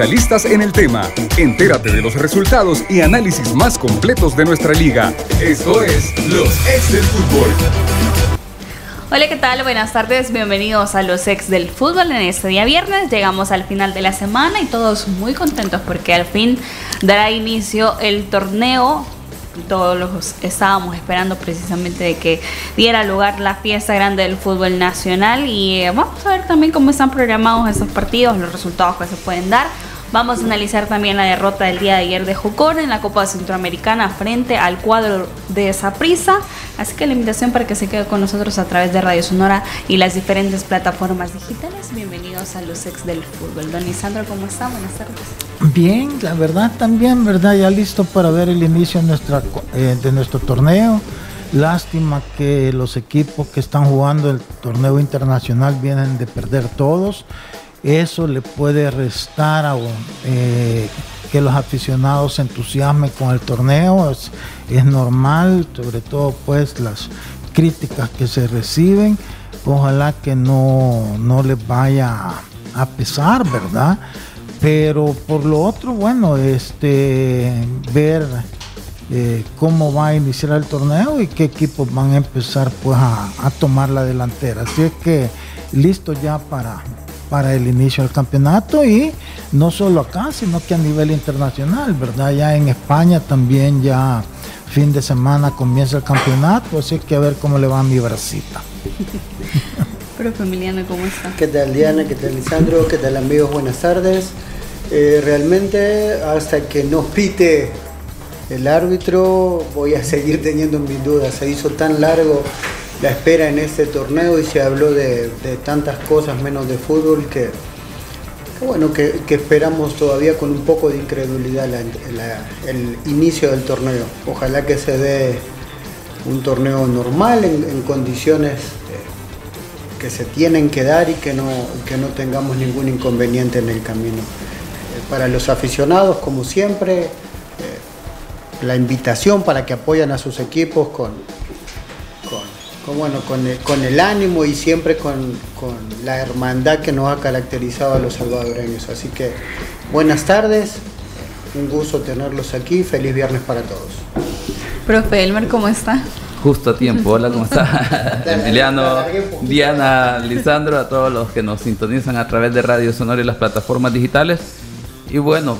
Especialistas en el tema. Entérate de los resultados y análisis más completos de nuestra liga. Esto es Los Ex del Fútbol. Hola, ¿qué tal? Buenas tardes, bienvenidos a los ex del fútbol en este día viernes. Llegamos al final de la semana y todos muy contentos porque al fin dará inicio el torneo todos los estábamos esperando precisamente de que diera lugar la fiesta grande del fútbol nacional y eh, vamos a ver también cómo están programados esos partidos, los resultados que se pueden dar. Vamos a analizar también la derrota del día de ayer de Jocor en la Copa Centroamericana frente al cuadro de Saprissa. Así que la invitación para que se quede con nosotros a través de Radio Sonora y las diferentes plataformas digitales. Bienvenidos a los ex del fútbol. Don Isandro, ¿cómo está? Buenas tardes. Bien, la verdad también, ¿verdad? Ya listo para ver el inicio eh, de nuestro torneo. Lástima que los equipos que están jugando el torneo internacional vienen de perder todos eso le puede restar a eh, que los aficionados se entusiasmen con el torneo, es, normal, sobre todo pues las críticas que se reciben, ojalá que no, no les vaya a pesar, ¿verdad? Pero por lo otro, bueno, este ver eh, cómo va a iniciar el torneo y qué equipos van a empezar pues a, a tomar la delantera. Así es que listo ya para, para el inicio del campeonato y no solo acá, sino que a nivel internacional, ¿verdad? Ya en España también ya fin de semana comienza el campeonato, así que a ver cómo le va a mi bracita. Pero Emiliano, ¿cómo está? ¿Qué tal Diana? ¿Qué tal Lisandro? ¿Qué tal amigos? Buenas tardes. Eh, realmente hasta que nos pite el árbitro voy a seguir teniendo mis dudas. Se hizo tan largo la espera en este torneo y se habló de, tantas cosas menos de fútbol que, bueno, que, esperamos todavía con un poco de incredulidad el inicio del torneo. Ojalá que se dé un torneo normal en, condiciones eh, que se tienen que dar y que no, que no tengamos ningún inconveniente en el camino. Eh, para los aficionados, como siempre, eh, la invitación para que apoyen a sus equipos con, bueno, con el, ánimo y siempre con, la hermandad que nos ha caracterizado a los salvadoreños. Así que buenas tardes, un gusto tenerlos aquí, feliz viernes para todos. Profe Elmer, ¿cómo está? Justo a tiempo, hola, ¿cómo está? Emiliano, Diana, Lisandro, a todos los que nos sintonizan a través de Radio Sonora y las plataformas digitales. Y bueno,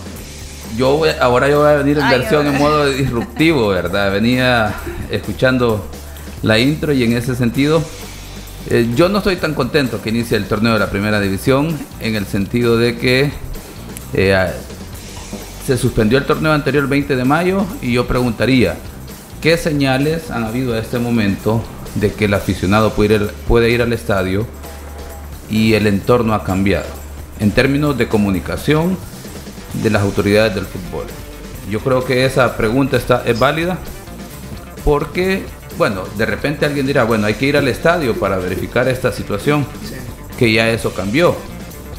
yo ahora yo voy a venir en versión en modo disruptivo, ¿verdad? Venía escuchando la intro y en ese sentido eh, yo no estoy tan contento que inicie el torneo de la primera división en el sentido de que eh, se suspendió el torneo anterior el 20 de mayo y yo preguntaría, ¿qué señales han habido a este momento de que el aficionado puede ir, puede ir al estadio y el entorno ha cambiado en términos de comunicación de las autoridades del fútbol? Yo creo que esa pregunta está, es válida porque bueno, de repente alguien dirá, bueno, hay que ir al estadio para verificar esta situación, que ya eso cambió.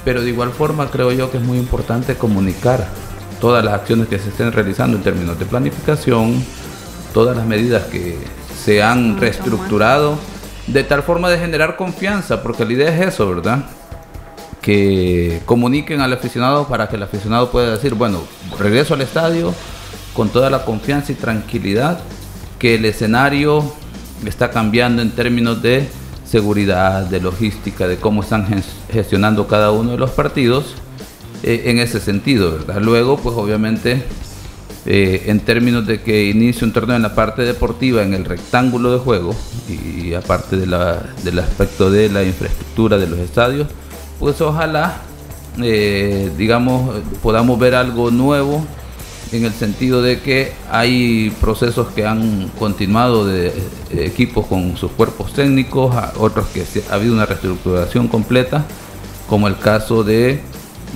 Pero de igual forma creo yo que es muy importante comunicar todas las acciones que se estén realizando en términos de planificación, todas las medidas que se han reestructurado, de tal forma de generar confianza, porque la idea es eso, ¿verdad? Que comuniquen al aficionado para que el aficionado pueda decir, bueno, regreso al estadio con toda la confianza y tranquilidad que el escenario está cambiando en términos de seguridad, de logística, de cómo están gestionando cada uno de los partidos eh, en ese sentido, ¿verdad? Luego, pues obviamente, eh, en términos de que inicie un torneo en la parte deportiva, en el rectángulo de juego, y, aparte del aspecto de la infraestructura de los estadios, pues ojalá, eh, digamos, podamos ver algo nuevo en el sentido de que hay procesos que han continuado de eh, equipos con sus cuerpos técnicos, otros que ha habido una reestructuración completa, como el caso de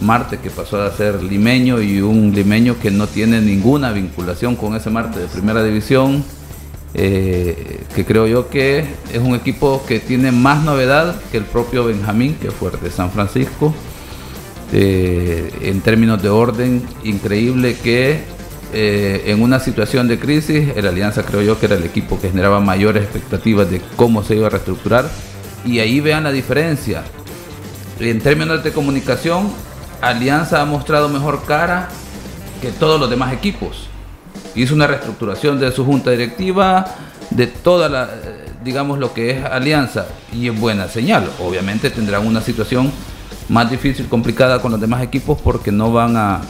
Marte que pasó a ser limeño y un limeño que no tiene ninguna vinculación con ese Marte de primera división, eh, que creo yo que es un equipo que tiene más novedad que el propio Benjamín, que fue de San Francisco eh, en términos de orden, increíble que eh, en una situación de crisis, el Alianza creo yo que era el equipo que generaba mayores expectativas de cómo se iba a reestructurar. Y ahí vean la diferencia. En términos de comunicación, Alianza ha mostrado mejor cara que todos los demás equipos. Hizo una reestructuración de su junta directiva, de toda la, eh, digamos, lo que es Alianza, y es buena señal. Obviamente tendrán una situación más difícil, complicada con los demás equipos porque no van a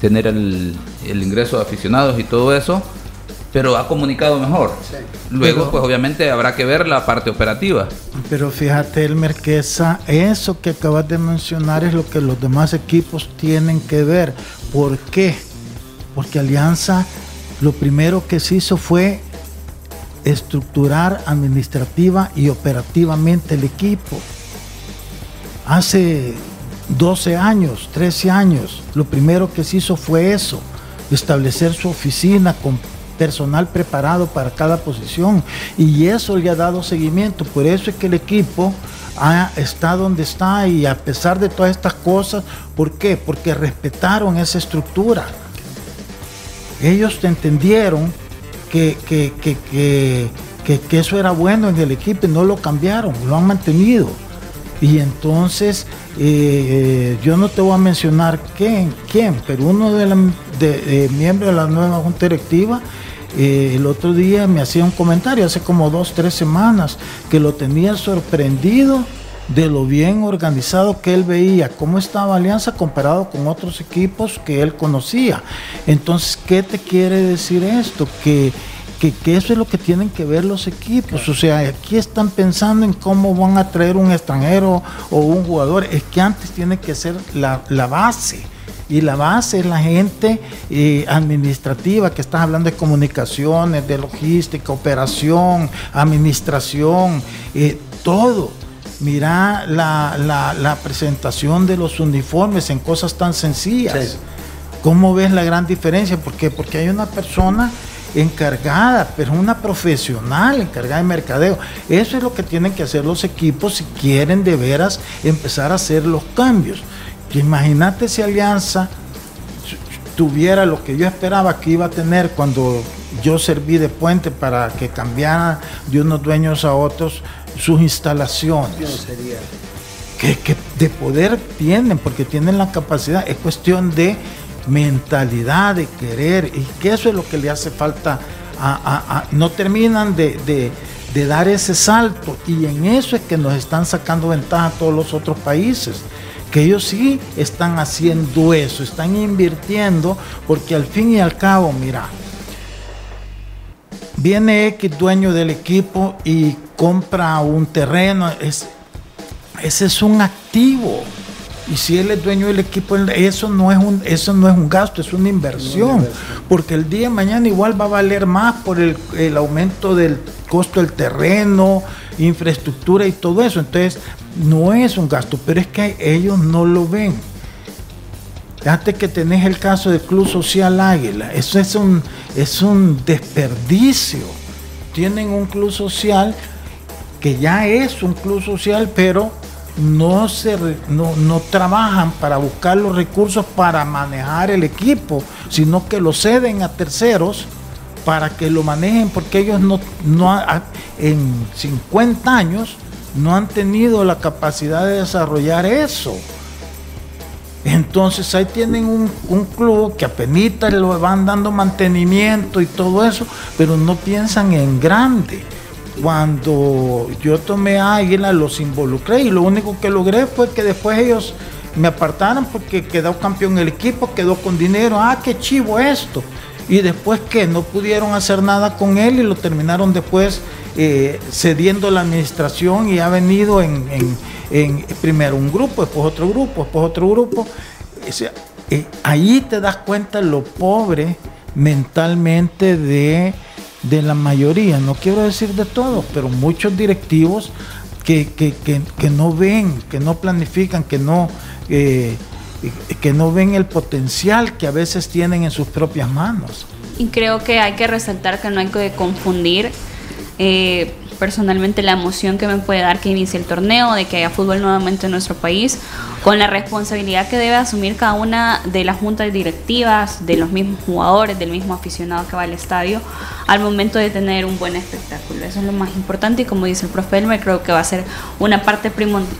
tener el, el ingreso de aficionados y todo eso, pero ha comunicado mejor. Luego, pues obviamente habrá que ver la parte operativa. Pero fíjate, Elmer, que esa, eso que acabas de mencionar es lo que los demás equipos tienen que ver. ¿Por qué? Porque Alianza lo primero que se hizo fue estructurar administrativa y operativamente el equipo. Hace 12 años, 13 años, lo primero que se hizo fue eso, establecer su oficina con personal preparado para cada posición y eso le ha dado seguimiento. Por eso es que el equipo está donde está y a pesar de todas estas cosas, ¿por qué? Porque respetaron esa estructura. Ellos entendieron que, que, que, que eso era bueno en el equipo y no lo cambiaron, lo han mantenido. Y entonces, eh, eh, yo no te voy a mencionar quién, quién pero uno de, los de, miembros de la nueva junta directiva, eh, el otro día me hacía un comentario, hace como dos, tres semanas, que lo tenía sorprendido de lo bien organizado que él veía, cómo estaba Alianza comparado con otros equipos que él conocía. Entonces, ¿qué te quiere decir esto? Que que, eso es lo que tienen que ver los equipos. O sea, aquí están pensando en cómo van a traer un extranjero o un jugador. Es que antes tiene que ser la, base. Y la base es la gente eh, administrativa, que estás hablando de comunicaciones, de logística, operación, administración, eh, todo. Mira la, presentación de los uniformes en cosas tan sencillas. ¿Cómo ves la gran diferencia? ¿Por qué? Porque hay una persona encargada, pero una profesional encargada de mercadeo. Eso es lo que tienen que hacer los equipos si quieren de veras empezar a hacer los cambios. Imagínate si Alianza tuviera lo que yo esperaba que iba a tener cuando yo serví de puente para que cambiara de unos dueños a otros sus instalaciones. Que, que de poder tienen, porque tienen la capacidad, es cuestión de mentalidad de querer, y que eso es lo que le hace falta a, no terminan de, dar ese salto, y en eso es que nos están sacando ventaja todos los otros países que ellos sí están haciendo eso, están invirtiendo, porque al fin y al cabo, mira, viene X dueño del equipo y compra un terreno, es, ese es un activo. Y si él es dueño del equipo, eso no es un, eso no es un gasto, es una inversión. Porque el día de mañana igual va a valer más por el, aumento del costo del terreno, infraestructura y todo eso. Entonces, no es un gasto, pero es que ellos no lo ven. Fíjate que tenés el caso del Club Social Águila. Eso es un, es un desperdicio. Tienen un club social que ya es un club social, pero no, se, no, trabajan para buscar los recursos para manejar el equipo, sino que lo ceden a terceros para que lo manejen, porque ellos no, no en 50 años no han tenido la capacidad de desarrollar eso. Entonces ahí tienen un, un club que apenas lo van dando mantenimiento y todo eso, pero no piensan en grande cuando yo tomé Águila los involucré y lo único que logré fue que después ellos me apartaron porque quedó campeón el equipo, quedó con dinero, ah, qué chivo esto. Y después que no pudieron hacer nada con él y lo terminaron después eh, cediendo la administración y ha venido en, primero un grupo, después otro grupo, después otro grupo. Eh, ahí te das cuenta lo pobre mentalmente de de la mayoría, no quiero decir de todos, pero muchos directivos que, no ven, que no planifican, que no, eh, que no ven el potencial que a veces tienen en sus propias manos. Y creo que hay que resaltar que no hay que confundir eh, personalmente la emoción que me puede dar que inicie el torneo, de que haya fútbol nuevamente en nuestro país, con la responsabilidad que debe asumir cada una de las juntas directivas, de los mismos jugadores, del mismo aficionado que va al estadio, al momento de tener un buen espectáculo. Eso es lo más importante y como dice el profe Elmer, creo que va a ser una parte primordial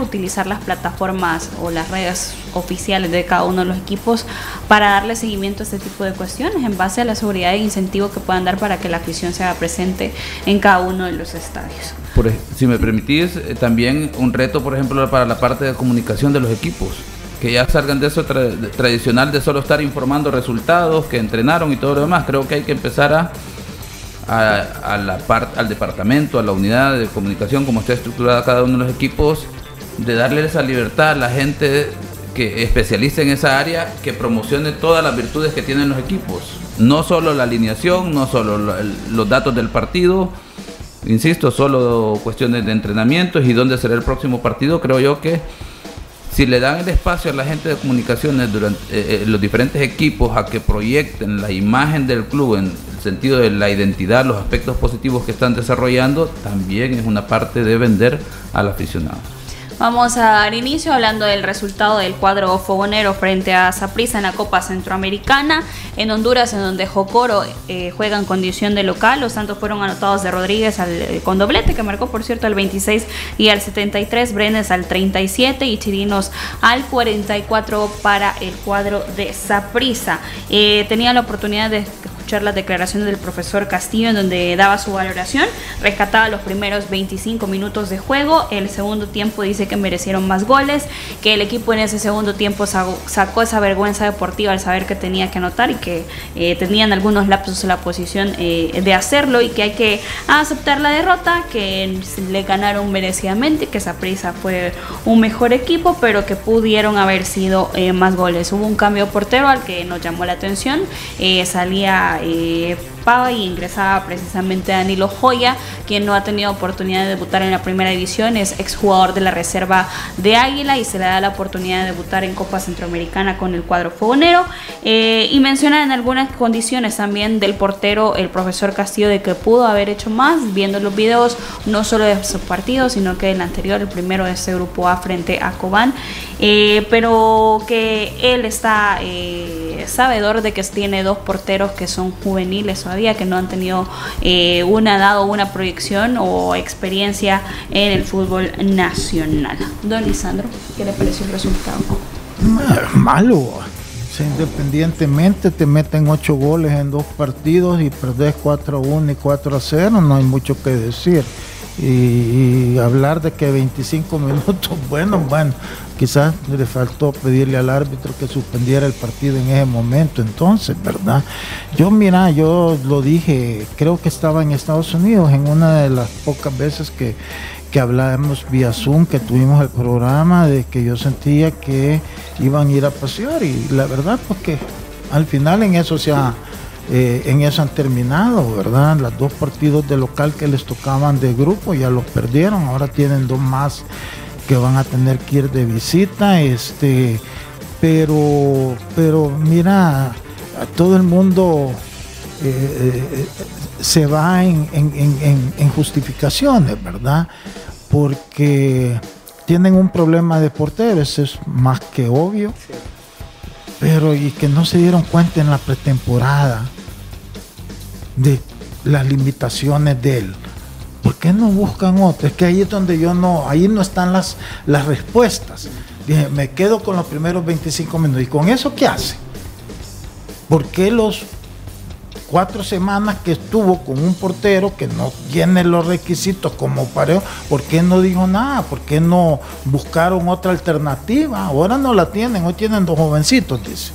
utilizar las plataformas o las redes oficiales de cada uno de los equipos para darle seguimiento a este tipo de cuestiones en base a la seguridad e incentivo que puedan dar para que la afición sea presente en cada uno de los estadios. Si me permitís, eh, también un reto, por ejemplo, para la parte de comunicación de los equipos que ya salgan de eso tradicional de solo estar informando resultados, que entrenaron y todo lo demás. Creo que hay que empezar a, a, la parte al departamento, a la unidad de comunicación, como está estructurada cada uno de los equipos, de darle esa libertad a la gente que especialice en esa área, que promocione todas las virtudes que tienen los equipos. No solo la alineación, no solo los datos del partido, insisto, solo cuestiones de entrenamientos y dónde será el próximo partido. Creo yo que si le dan el espacio a la gente de comunicaciones durante eh, eh, los diferentes equipos a que proyecten la imagen del club en el sentido de la identidad, los aspectos positivos que están desarrollando, también es una parte de vender al aficionado. Vamos a dar inicio hablando del resultado del cuadro fogonero frente a Saprissa en la Copa Centroamericana. En Honduras, en donde Jocoro eh, juega en condición de local, los Santos fueron anotados de Rodríguez eh, con doblete, que marcó por cierto al 26 y al 73, Brenes al 37 y Chirinos al 44 para el cuadro de Saprissa. Eh, tenía la oportunidad de las declaraciones del profesor Castillo en donde daba su valoración, rescataba los primeros 25 minutos de juego, el segundo tiempo dice que merecieron más goles, que el equipo en ese segundo tiempo sacó esa vergüenza deportiva al saber que tenía que anotar y que eh, tenían algunos lapsos en la posición eh, de hacerlo y que hay que aceptar la derrota, que le ganaron merecidamente, que esa prisa fue un mejor equipo, pero que pudieron haber sido eh, más goles. Hubo un cambio portero al que nos llamó la atención, salía eh, y ingresaba precisamente Danilo Joya, quien no ha tenido oportunidad de debutar en la primera división, es exjugador de la reserva de Águila y se le da la oportunidad de debutar en Copa Centroamericana con el cuadro fogonero. Eh, y menciona en algunas condiciones también del portero, el profesor Castillo, de que pudo haber hecho más, viendo los videos no solo de su partido, sino que el anterior, el primero de ese grupo A frente a Cobán, eh, pero que él está eh, sabedor de que tiene dos porteros que son juveniles todavía, que no han tenido eh, una dado una proyección o experiencia en el fútbol nacional. Don Lisandro, ¿qué le pareció el resultado? Malo. independientemente te meten ocho goles en dos partidos y perdés 4 a 1 y 4 a 0, no hay mucho que decir. Y, y, hablar de que 25 minutos, bueno, bueno, quizás le faltó pedirle al árbitro que suspendiera el partido en ese momento, entonces, ¿verdad? Yo, mira, yo lo dije, creo que estaba en Estados Unidos, en una de las pocas veces que, que hablábamos vía Zoom, que tuvimos el programa, de que yo sentía que iban a ir a pasear y la verdad, pues que al final en eso se ha... Eh, en eso han terminado, ¿verdad? Los dos partidos de local que les tocaban de grupo ya los perdieron, ahora tienen dos más que van a tener que ir de visita, este, pero, pero mira, todo el mundo eh, eh, se va en, justificaciones, ¿verdad? Porque tienen un problema de portero, eso es más que obvio, pero y que no se dieron cuenta en la pretemporada de las limitaciones de él. ¿Por qué no buscan otro? Es que ahí es donde yo no, ahí no están las, las respuestas. Dije, me quedo con los primeros 25 minutos. ¿Y con eso qué hace? ¿Por qué los cuatro semanas que estuvo con un portero que no tiene los requisitos como pareo, ¿por qué no dijo nada? ¿Por qué no buscaron otra alternativa? Ahora no la tienen, hoy tienen dos jovencitos, dice.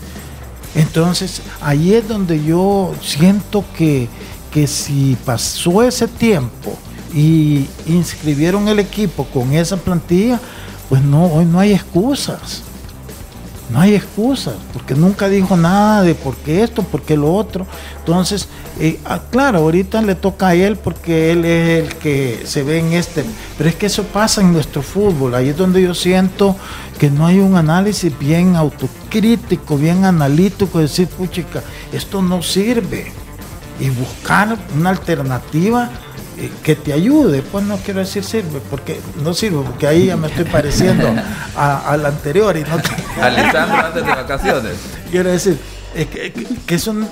Entonces, ahí es donde yo siento que, que si pasó ese tiempo y inscribieron el equipo con esa plantilla, pues no, hoy no hay excusas. No hay excusas, porque nunca dijo nada de por qué esto, por qué lo otro. Entonces, eh, ah, claro, ahorita le toca a él porque él es el que se ve en este. Pero es que eso pasa en nuestro fútbol. Ahí es donde yo siento que no hay un análisis bien autocrítico, bien analítico, decir, puchica, esto no sirve. Y buscar una alternativa que te ayude, pues no quiero decir sirve, porque no sirve, porque ahí ya me estoy pareciendo a, la anterior y no antes de vacaciones. Quiero decir, que, que, son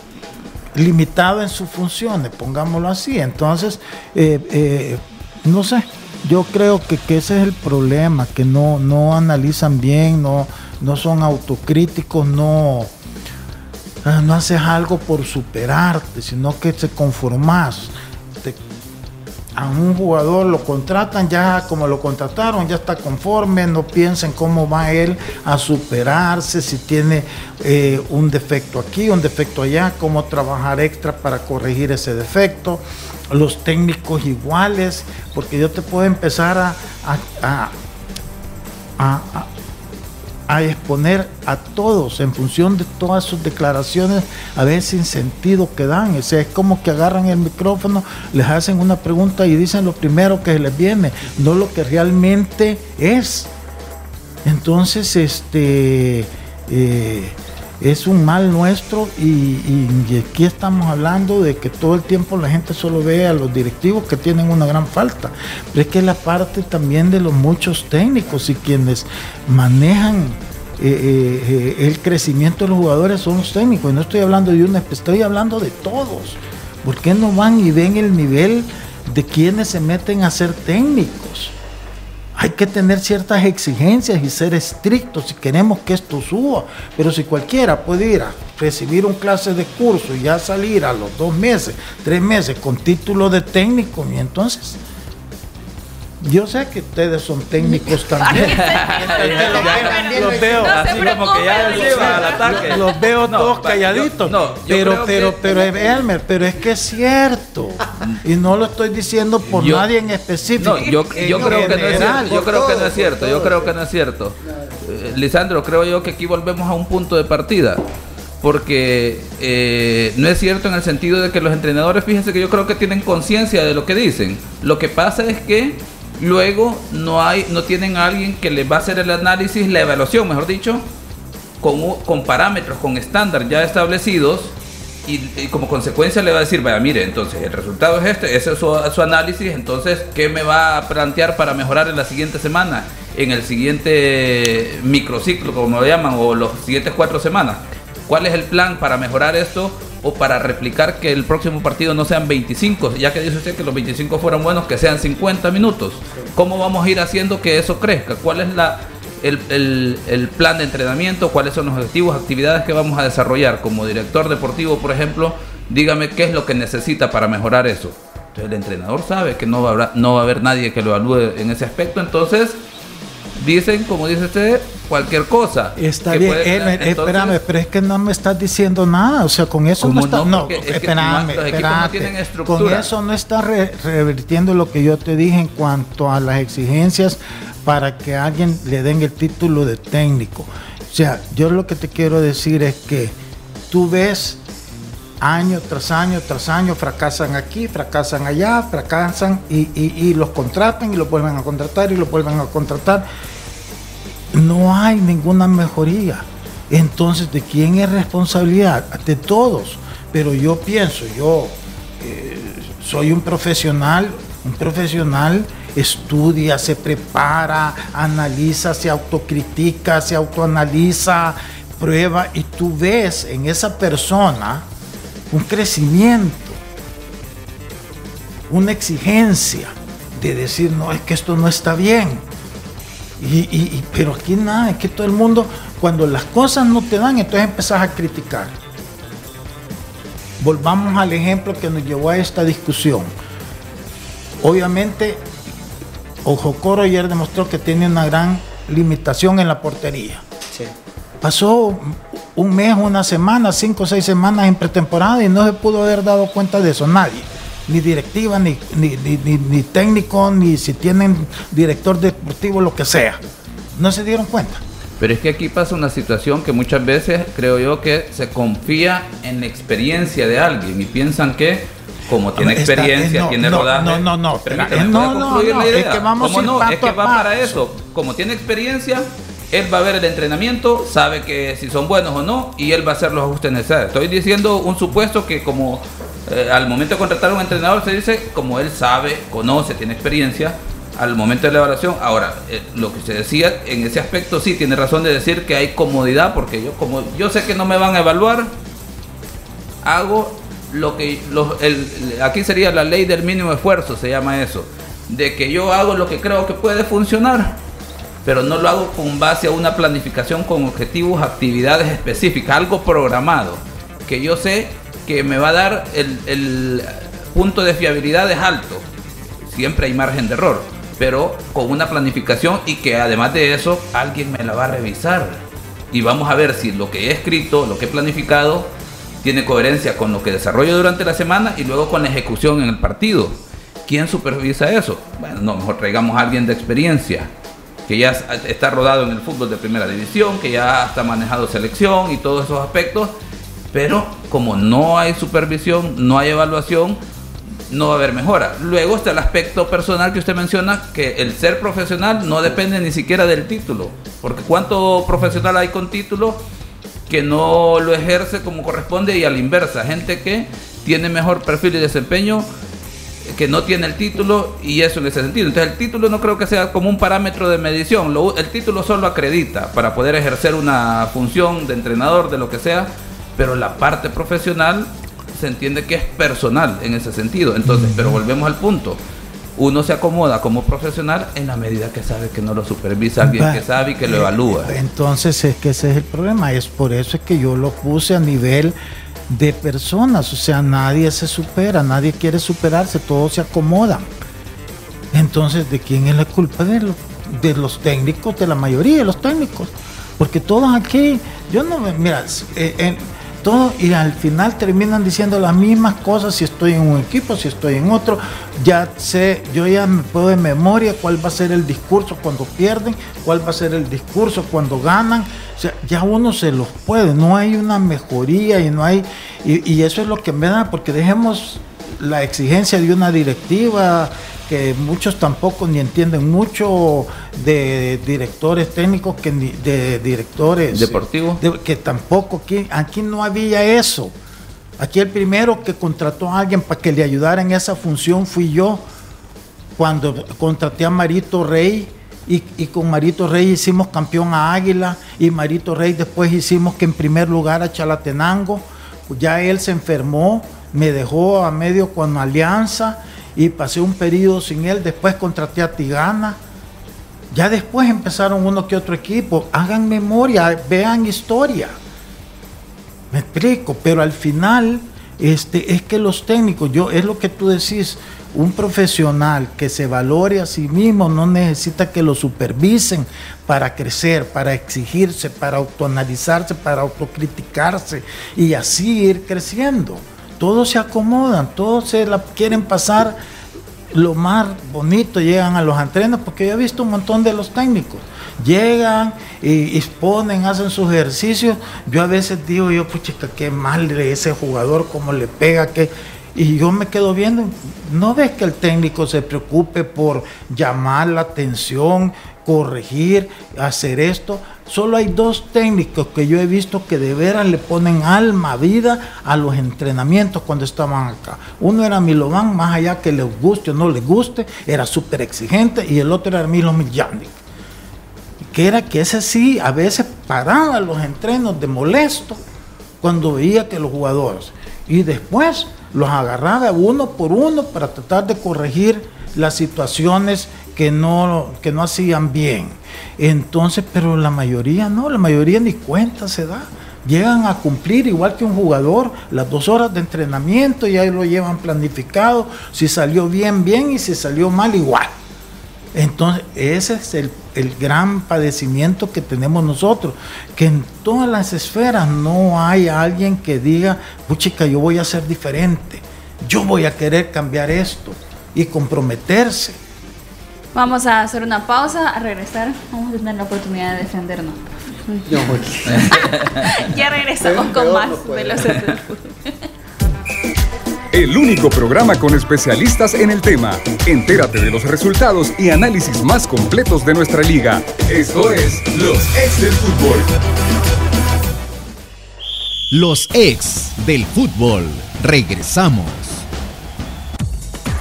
limitados en sus funciones, pongámoslo así. Entonces, eh, eh, no sé, yo creo que, que, ese es el problema, que no, no analizan bien, no, no son autocríticos, no, ah, no haces algo por superarte, sino que te conformas. A un jugador lo contratan ya como lo contrataron, ya está conforme, no piensen cómo va él a superarse, si tiene eh, un defecto aquí, un defecto allá, cómo trabajar extra para corregir ese defecto. Los técnicos iguales, porque yo te puedo empezar a exponer a todos en función de todas sus declaraciones, a veces sin sentido que dan. O sea, es como que agarran el micrófono, les hacen una pregunta y dicen lo primero que les viene, no lo que realmente es. Entonces, este. Eh, es un mal nuestro y, aquí estamos hablando de que todo el tiempo la gente solo ve a los directivos que tienen una gran falta, pero es que es la parte también de los muchos técnicos y quienes manejan eh, eh, eh, el crecimiento de los jugadores son los técnicos, y no estoy hablando de una, estoy hablando de todos. ¿Por qué no van y ven el nivel de quienes se meten a ser técnicos? Hay que tener ciertas exigencias y ser estrictos si queremos que esto suba. Pero si cualquiera puede ir a recibir un clase de curso y ya salir a los dos meses, tres meses con título de técnico, y entonces yo sé que ustedes son técnicos también. los veo, así como que ya al ataque. Los veo todos calladitos. pero, pero, pero, Elmer, pero es que es cierto. Y no lo estoy diciendo por nadie en específico. yo, yo creo que no es cierto. Yo creo que no es cierto. Yo creo que no es cierto. Lisandro, creo yo que aquí volvemos a un punto de partida porque eh, no es cierto en el sentido de que los entrenadores, fíjense que yo creo que tienen conciencia de lo que dicen. Lo que pasa es que Luego no hay, no tienen a alguien que les va a hacer el análisis, la evaluación, mejor dicho, con, con parámetros, con estándares ya establecidos y, como consecuencia le va a decir, vaya, mire, entonces el resultado es este, ese es su, su, análisis, entonces, ¿qué me va a plantear para mejorar en la siguiente semana, en el siguiente microciclo, como lo llaman, o los siguientes cuatro semanas? ¿Cuál es el plan para mejorar esto? O para replicar que el próximo partido no sean 25, ya que dice usted que los 25 fueron buenos, que sean 50 minutos. ¿Cómo vamos a ir haciendo que eso crezca? ¿Cuál es la, el, plan de entrenamiento? ¿Cuáles son los objetivos, actividades que vamos a desarrollar? Como director deportivo, por ejemplo, dígame qué es lo que necesita para mejorar eso. Entonces el entrenador sabe que no va a haber, no va a haber nadie que lo evalúe en ese aspecto, entonces dicen, como dice usted, cualquier cosa. Está bien, eh, espérame, pero es que no me estás diciendo nada, o sea, con eso no está, no, espérame, espérate, con eso no está revirtiendo lo que yo te dije en cuanto a las exigencias para que alguien le den el título de técnico. O sea, yo lo que te quiero decir es que tú ves año tras año tras año fracasan aquí, fracasan allá, fracasan y, y los contratan y los vuelven a contratar y los vuelven a contratar no hay ninguna mejoría. Entonces, ¿de quién es responsabilidad? De todos. Pero yo pienso, yo eh, soy un profesional, un profesional estudia, se prepara, analiza, se autocritica, se autoanaliza, prueba y tú ves en esa persona un crecimiento, una exigencia de decir, no, es que esto no está bien y, pero aquí nada, es que todo el mundo, cuando las cosas no te dan, entonces empezás a criticar. Volvamos al ejemplo que nos llevó a esta discusión. Obviamente, Ojocoro ayer demostró que tiene una gran limitación en la portería. Pasó un mes, una semana, cinco o seis semanas en pretemporada y no se pudo haber dado cuenta de eso nadie ni directiva, ni, ni, técnico, ni si tienen director deportivo, lo que sea. No se dieron cuenta. Pero es que aquí pasa una situación que muchas veces creo yo que se confía en la experiencia de alguien y piensan que como tiene experiencia, tiene rodaje. No, no, no. no, no, Es que vamos no? Es que va para eso. Como tiene experiencia, él va a ver el entrenamiento, sabe que si son buenos o no, y él va a hacer los ajustes necesarios. Estoy diciendo un supuesto que como eh, al momento de contratar a un entrenador se dice como él sabe, conoce, tiene experiencia, al momento de la evaluación. Ahora, eh, lo que se decía en ese aspecto sí tiene razón de decir que hay comodidad, porque yo como yo sé que no me van a evaluar, hago lo que aquí sería la ley del mínimo esfuerzo, se llama eso. de que yo hago lo que creo que puede funcionar, pero no lo hago con base a una planificación con objetivos, actividades específicas, algo programado, que yo sé que me va a dar el, punto de fiabilidad es alto. Siempre hay margen de error, pero con una planificación y que además de eso alguien me la va a revisar. Y vamos a ver si lo que he escrito, lo que he planificado, tiene coherencia con lo que desarrollo durante la semana y luego con la ejecución en el partido. ¿Quién supervisa eso? Bueno, no, mejor traigamos a alguien de experiencia, que ya está rodado en el fútbol de primera división, que ya está manejado selección y todos esos aspectos, pero como no hay supervisión, no hay evaluación, no va a haber mejora. Luego está el aspecto personal que usted menciona, que el ser profesional no depende ni siquiera del título, porque cuánto profesional hay con título que no lo ejerce como corresponde y a la inversa, gente que tiene mejor perfil y desempeño que no tiene el título y eso en ese sentido. Entonces el título no creo que sea como un parámetro de medición, el título solo acredita para poder ejercer una función de entrenador, de lo que sea, pero la parte profesional se entiende que es personal en ese sentido. Entonces, pero volvemos al punto. Uno se acomoda como profesional en la medida que sabe que no lo supervisa alguien que sabe y que lo evalúa. Entonces es que ese es el problema. Es por eso es que yo lo puse a nivel de personas, o sea, nadie se supera, nadie quiere superarse, todos se acomodan. Entonces, ¿de quién es la culpa? De, de los técnicos, de la mayoría de los técnicos. Porque todos aquí, yo no mira, eh, todo, y al final terminan diciendo las mismas cosas si estoy en un equipo, si estoy en otro. Ya sé, yo ya me puedo de memoria cuál va a ser el discurso cuando pierden, cuál va a ser el discurso cuando ganan. O sea, ya uno se los puede, no hay una mejoría y no hay, y, y eso es lo que me da, porque dejemos la exigencia de una directiva que muchos tampoco ni entienden mucho de directores técnicos que de directores deportivos. que tampoco aquí aquí no había eso. Aquí el primero que contrató a alguien para que le ayudara en esa función fui yo. Cuando contraté a Marito Rey y, y, con Marito Rey hicimos campeón a Águila y Marito Rey después hicimos que en primer lugar a Chalatenango. Ya él se enfermó me dejó a medio con Alianza y pasé un periodo sin él, después contraté a Tigana. Ya después empezaron uno que otro equipo. Hagan memoria, vean historia. Me explico, pero al final este, es que los técnicos, yo es lo que tú decís, un profesional que se valore a sí mismo no necesita que lo supervisen para crecer, para exigirse, para autoanalizarse, para autocriticarse y así ir creciendo todos se acomodan, todos se quieren pasar lo más bonito, llegan a los entrenos, porque yo he visto un montón de los técnicos. Llegan y exponen, hacen sus ejercicios. Yo a veces digo, yo, pucha, qué mal ese jugador, cómo le pega, que. Y yo me quedo viendo, ¿no ves que el técnico se preocupe por llamar la atención, corregir, hacer esto? Solo hay dos técnicos que yo he visto que de veras le ponen alma, vida a los entrenamientos cuando estaban acá. Uno era Milovan, más allá que les guste o no les guste, era súper exigente, y el otro era Milo Miljandik. Que era que ese sí, a veces paraba los entrenos de molesto cuando veía que los jugadores. Y después los agarraba uno por uno para tratar de corregir las situaciones que no, que no hacían bien. Entonces, pero la mayoría no, la mayoría ni cuenta se da. Llegan a cumplir igual que un jugador las dos horas de entrenamiento y ahí lo llevan planificado. Si salió bien, bien y si salió mal, igual. Entonces, ese es el, el, gran padecimiento que tenemos nosotros, que en todas las esferas no hay alguien que diga, puchica, yo voy a ser diferente, yo voy a querer cambiar esto y comprometerse. Vamos a hacer una pausa, a regresar, vamos a tener la oportunidad de defendernos. No, ya regresamos con más de los El único programa con especialistas en el tema. Entérate de los resultados y análisis más completos de nuestra liga. Esto es Los Ex del Fútbol. Los Ex del Fútbol. Regresamos.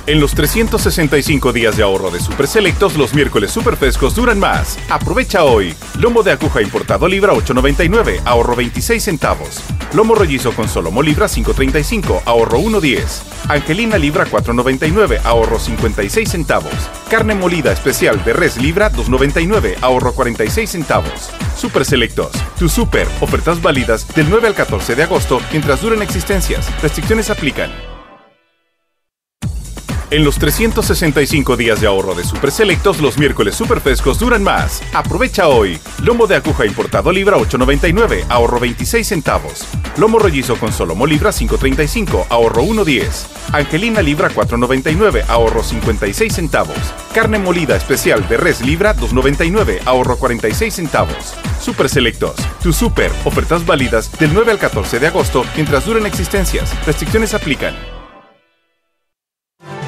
En los 365 días de ahorro de Super Selectos, los miércoles super frescos duran más. Aprovecha hoy. Lomo de aguja importado libra 8.99, ahorro 26 centavos. Lomo rollizo con solomo libra 5.35, ahorro 1.10. Angelina libra 4.99, ahorro 56 centavos. Carne molida especial de res libra 2.99, ahorro 46 centavos. Super Selectos, tu super, ofertas válidas del 9 al 14 de agosto mientras duren existencias. Restricciones aplican. En los 365 días de ahorro de Super Selectos, los miércoles super frescos duran más. Aprovecha hoy. Lomo de aguja importado libra 8.99, ahorro 26 centavos. Lomo rollizo con solomo libra 5.35, ahorro 1.10. Angelina libra 4.99, ahorro 56 centavos. Carne molida especial de res libra 2.99, ahorro 46 centavos. Super Selectos, tu super, ofertas válidas del 9 al 14 de agosto mientras duren existencias. Restricciones aplican.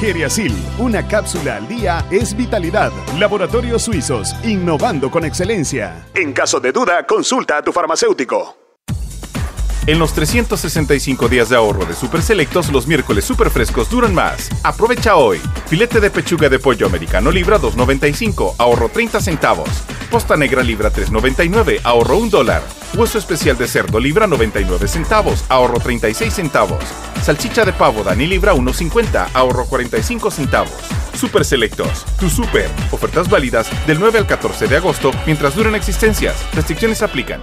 Geriasil, una cápsula al día es vitalidad. Laboratorios Suizos, innovando con excelencia. En caso de duda, consulta a tu farmacéutico. En los 365 días de ahorro de Super Selectos, los miércoles super frescos duran más. Aprovecha hoy. Filete de pechuga de pollo americano libra 2.95, ahorro 30 centavos. Posta negra libra 3.99, ahorro 1 dólar. Hueso especial de cerdo libra 99 centavos, ahorro 36 centavos. Salchicha de pavo Dani libra 1.50, ahorro 45 centavos. Super Selectos, tu super. Ofertas válidas del 9 al 14 de agosto mientras duren existencias. Restricciones aplican.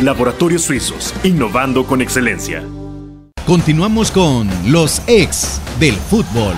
Laboratorios Suizos, innovando con excelencia. Continuamos con los ex del fútbol.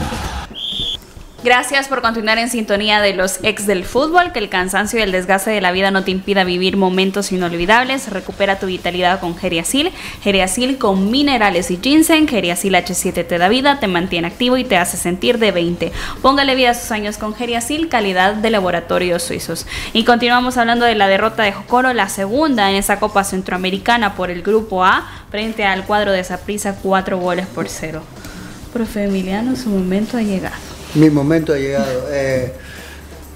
Gracias por continuar en sintonía de los ex del fútbol, que el cansancio y el desgaste de la vida no te impida vivir momentos inolvidables. Recupera tu vitalidad con Geriasil. Geriasil con minerales y ginseng. Geriasil H7 te da vida, te mantiene activo y te hace sentir de 20. Póngale vida a sus años con Geriasil, calidad de laboratorios suizos. Y continuamos hablando de la derrota de Jocoro, la segunda en esa Copa Centroamericana por el Grupo A, frente al cuadro de Saprissa, cuatro goles por cero. Profe Emiliano, su momento ha llegado. Mi momento ha llegado. Eh,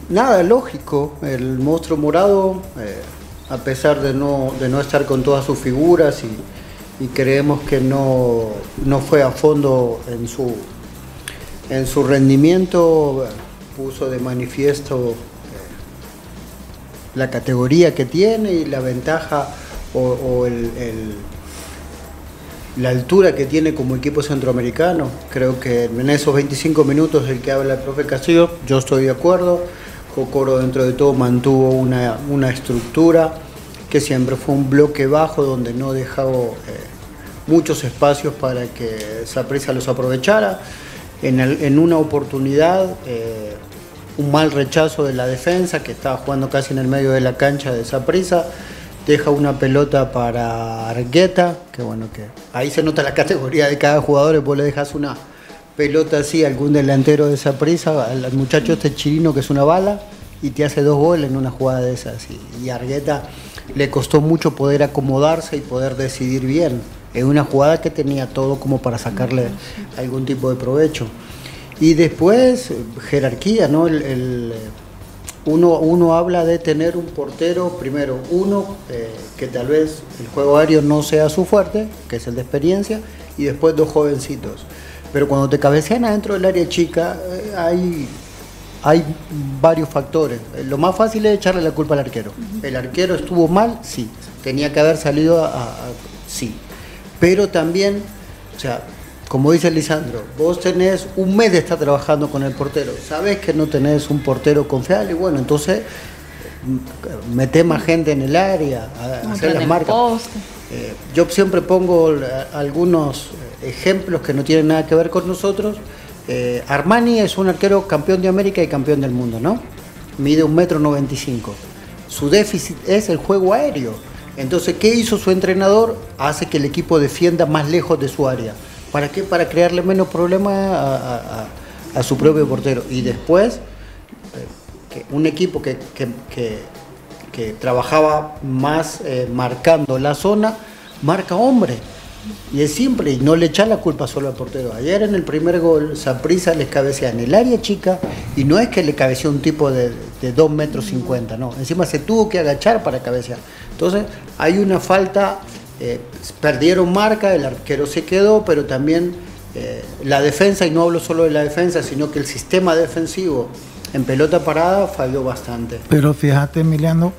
nada, lógico. El monstruo morado, eh, a pesar de no, de no estar con todas sus figuras y, creemos que no, no, fue a fondo en su, en su rendimiento, puso de manifiesto eh, la categoría que tiene y la ventaja o, el la altura que tiene como equipo centroamericano. Creo que en esos 25 minutos el que habla el profe Castillo, yo estoy de acuerdo. Cocoro dentro de todo mantuvo una, una estructura que siempre fue un bloque bajo donde no dejaba eh, muchos espacios para que Saprissa los aprovechara. En, una oportunidad, eh, un mal rechazo de la defensa que estaba jugando casi en el medio de la cancha de Saprissa deja una pelota para Argueta, que bueno, que ahí se nota la categoría de cada jugador, vos le dejas una pelota así a algún delantero de esa prisa, al muchacho este chilino que es una bala, y te hace dos goles en una jugada de esas. Y, y Argueta le costó mucho poder acomodarse y poder decidir bien. En una jugada que tenía todo como para sacarle algún tipo de provecho. Y después, jerarquía, ¿no? El, uno, uno habla de tener un portero, primero, uno, eh, que tal vez el juego aéreo no sea su fuerte, que es el de experiencia, y después dos jovencitos. Pero cuando te cabecean adentro del área chica, eh, hay, hay varios factores. Lo más fácil es echarle la culpa al arquero. El arquero estuvo mal, sí. Tenía que haber salido a, a, a sí. Pero también, o sea, como dice Lisandro, vos tenés un mes de estar trabajando con el portero, sabes que no tenés un portero confiable, y bueno, entonces meté más gente en el área, a hacer las marcas. Eh, yo siempre pongo algunos ejemplos que no tienen nada que ver con nosotros. Eh, Armani es un arquero campeón de América y campeón del mundo, ¿no? Mide un metro noventa y cinco. su déficit es el juego aéreo. Entonces, ¿qué hizo su entrenador? Hace que el equipo defienda más lejos de su área. ¿Para qué? Para crearle menos problemas a, su propio portero. Y después, eh, un equipo que, trabajaba más eh, marcando la zona, marca hombre. Y es simple, y no le echa la culpa solo al portero. Ayer en el primer gol, Saprisa les cabecea en el área chica, y no es que le cabeceó un tipo de, de 2 metros 50, no. Encima se tuvo que agachar para cabecear. Entonces, hay una falta, eh, perdieron marca, el arquero se quedó, pero también eh, la defensa, y no hablo solo de la defensa, sino que el sistema defensivo en pelota parada falló bastante. Pero fíjate, Emiliano,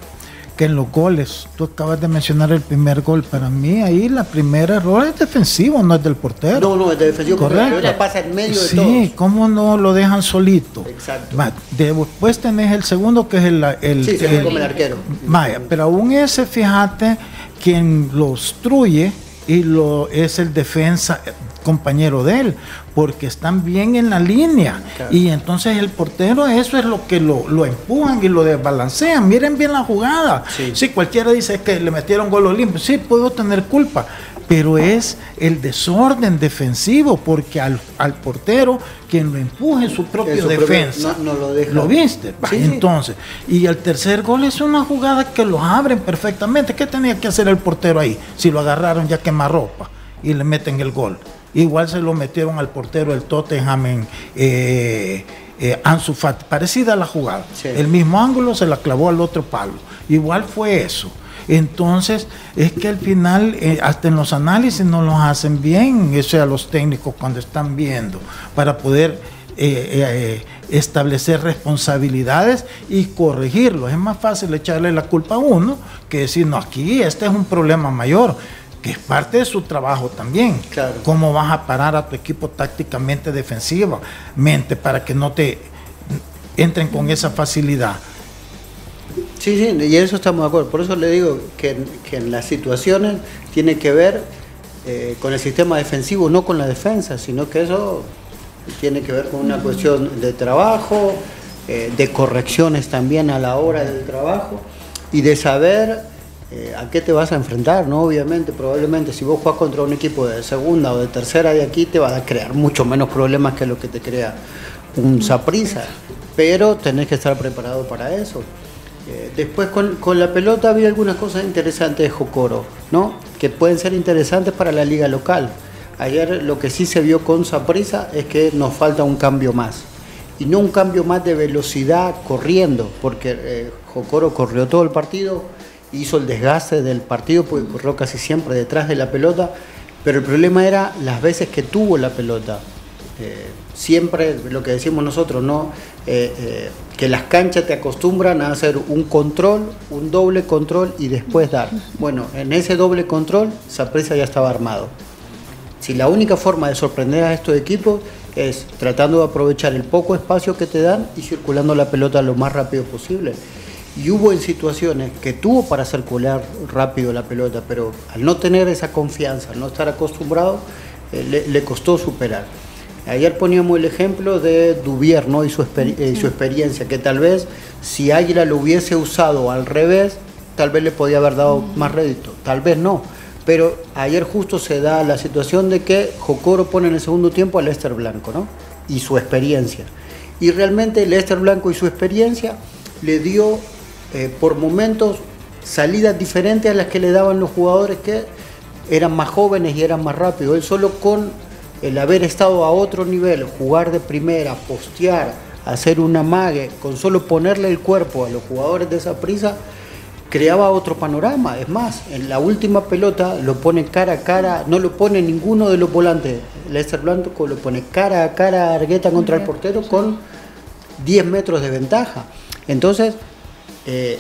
en los goles, tú acabas de mencionar el primer gol, para mí ahí la primera error es defensivo, no es del portero. No, no, es defensivo, correcto. La pasa en medio de Sí, ¿cómo no lo dejan solito? Exacto. después tenés el segundo que es el... el sí, se come el arquero. Vaya, pero aún ese, fíjate, quien lo obstruye y lo es el defensa compañero de él, porque están bien en la línea. Y entonces el portero, eso es lo que lo, lo empujan y lo desbalancean. Miren bien la jugada. Sí. cualquiera dice que le metieron gol limpio. Sí, puedo tener culpa. Pero es el desorden defensivo, porque al, portero quien lo empuje en su propio defensa. no, lo, deja. lo, viste? entonces, y el tercer gol es una jugada que lo abren perfectamente. ¿Qué tenía que hacer el portero ahí? Si lo agarraron ya ropa y le meten el gol. Igual se lo metieron al portero del Tottenham en eh, eh Ansu Fati. Parecida a la jugada. El mismo ángulo se la clavó al otro palo. Igual fue eso. Entonces, es que al final, eh, hasta en los análisis no los hacen bien, eso a los técnicos cuando están viendo, para poder eh, establecer responsabilidades y corregirlos. Es más fácil echarle la culpa a uno que decir, no, aquí este es un problema mayor que es parte de su trabajo también. Claro. ¿Cómo vas a parar a tu equipo tácticamente defensivamente para que no te entren con esa facilidad? Sí, sí, y eso estamos de acuerdo. Por eso le digo que, en las situaciones tiene que ver eh, con el sistema defensivo, no con la defensa, sino que eso tiene que ver con una cuestión de trabajo, eh, de correcciones también a la hora del trabajo y de saber eh, a qué te vas a enfrentar, ¿no? Obviamente, probablemente si vos jugás contra un equipo de segunda o de tercera de aquí, te va a crear mucho menos problemas que lo que te crea un Saprisa, pero tenés que estar preparado para eso. Eh, después con, la pelota había algunas cosas interesantes de Jocoro, ¿no? Que pueden ser interesantes para la liga local. Ayer lo que sí se vio con Saprisa es que nos falta un cambio más. Y no un cambio más de velocidad corriendo, porque eh, Jocoro corrió todo el partido, hizo el desgaste del partido, porque corrió casi siempre detrás de la pelota, pero el problema era las veces que tuvo la pelota. Eh, siempre lo que decimos nosotros, ¿no? Eh, eh, que las canchas te acostumbran a hacer un control, un doble control y después dar. Bueno, en ese doble control, Sapresa ya estaba armado. Si la única forma de sorprender a estos equipos es tratando de aprovechar el poco espacio que te dan y circulando la pelota lo más rápido posible y hubo en situaciones que tuvo para circular rápido la pelota, pero al no tener esa confianza, al no estar acostumbrado, le, costó superar. Ayer poníamos el ejemplo de Dubier y, su eh, su experiencia, que tal vez si Águila lo hubiese usado al revés, tal vez le podía haber dado más rédito, tal vez no. Pero ayer justo se da la situación de que Jocoro pone en el segundo tiempo a Lester Blanco, ¿no? Y su experiencia. Y realmente Lester Blanco y su experiencia le dio eh, por momentos salidas diferentes a las que le daban los jugadores que eran más jóvenes y eran más rápidos. Él solo con el haber estado a otro nivel, jugar de primera, postear, hacer una mague, con solo ponerle el cuerpo a los jugadores de esa prisa, creaba otro panorama. Es más, en la última pelota lo pone cara a cara, no lo pone ninguno de los volantes. Lester Blanco lo pone cara a cara a Argueta contra el portero con 10 metros de ventaja. Entonces, eh,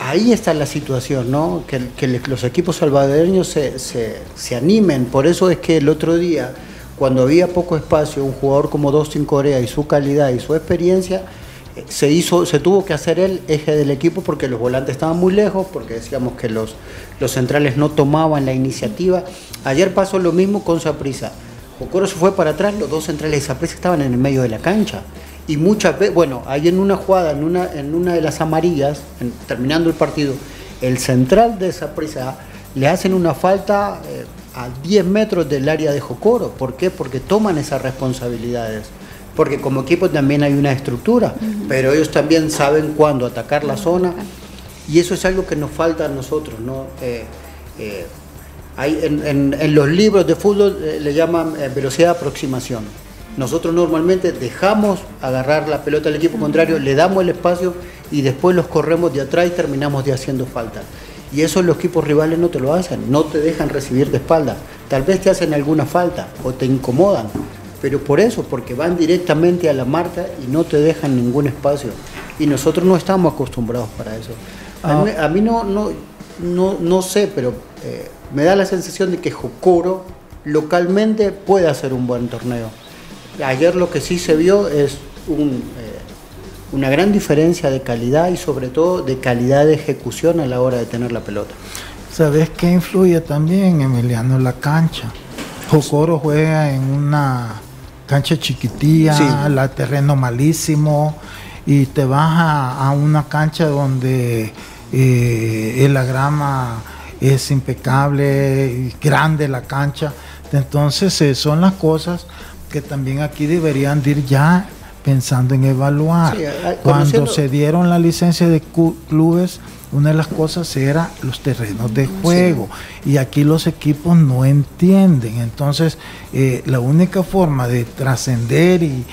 ahí está la situación, ¿no? Que, los equipos salvadoreños se, animen. Por eso es que el otro día, cuando había poco espacio, un jugador como Dustin Corea y su calidad y su experiencia, eh, se, hizo, se tuvo que hacer el eje del equipo porque los volantes estaban muy lejos, porque decíamos que los, los centrales no tomaban la iniciativa. Ayer pasó lo mismo con Saprisa. Jocoro se fue para atrás, los dos centrales de Saprisa estaban en el medio de la cancha Y muchas veces, bueno, ahí en una jugada, en una, en una de las amarillas, terminando el partido, el central de esa prisa le hacen una falta eh, a 10 metros del área de Jocoro. ¿Por qué? Porque toman esas responsabilidades. Porque como equipo también hay una estructura, pero ellos también saben cuándo atacar la zona. Y eso es algo que nos falta a nosotros, ¿no? Eh, eh, hay, en, los libros de fútbol le llaman velocidad de aproximación. Nosotros normalmente dejamos agarrar la pelota al equipo contrario, le damos el espacio y después los corremos de atrás y terminamos de haciendo falta. Y eso los equipos rivales no te lo hacen, no te dejan recibir de espalda. Tal vez te hacen alguna falta o te incomodan, pero por eso, porque van directamente a la marca y no te dejan ningún espacio. Y nosotros no estamos acostumbrados para eso. A, ah. mí, no, no, no, no, sé, pero eh, me da la sensación de que Jocoro localmente puede hacer un buen torneo. Ayer lo que sí se vio es un... Eh, una gran diferencia de calidad y sobre todo de calidad de ejecución a la hora de tener la pelota. ¿Sabes qué influye también, Emiliano? La cancha. Jocoro juega en una cancha chiquitilla, la terreno malísimo, y te vas a, una cancha donde eh, la grama es impecable, grande la cancha. Entonces eh, son las cosas que también aquí deberían ir ya pensando en evaluar. Cuando se dieron la licencia de clubes, una de las cosas era los terrenos de juego y aquí los equipos no entienden. Entonces, eh, la única forma de trascender y,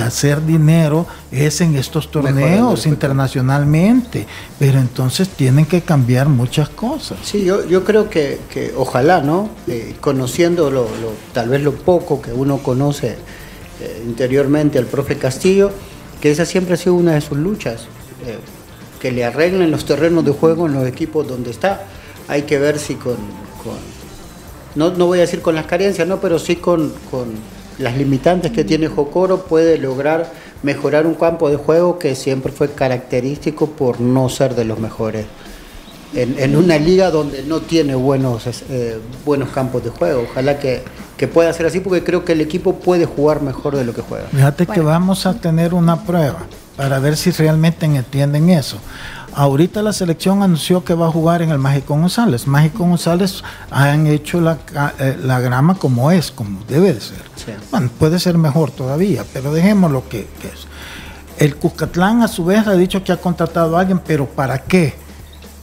hacer dinero es en estos torneos internacionalmente, pero entonces tienen que cambiar muchas cosas. Sí, yo, yo creo que, ojalá, ¿no? Eh, conociendo lo, tal vez lo poco que uno conoce eh, interiormente al profe Castillo, que esa siempre ha sido una de sus luchas, eh, que le arreglen los terrenos de juego en los equipos donde está. Hay que ver si con, no, no, voy a decir con las carencias, no, pero sí con, con las limitantes que tiene Jocoro puede lograr mejorar un campo de juego que siempre fue característico por no ser de los mejores en, una liga donde no tiene buenos, eh, buenos campos de juego. Ojalá que, pueda ser así porque creo que el equipo puede jugar mejor de lo que juega. Fíjate que vamos a tener una prueba para ver si realmente entienden eso. Ahorita la selección anunció que va a jugar en el Mágico González. Mágico González han hecho la, eh, grama como es, como debe de ser. Bueno, puede ser mejor todavía, pero dejemos lo que, que es. El Cuscatlán a su vez ha dicho que ha contratado a alguien, pero ¿para qué?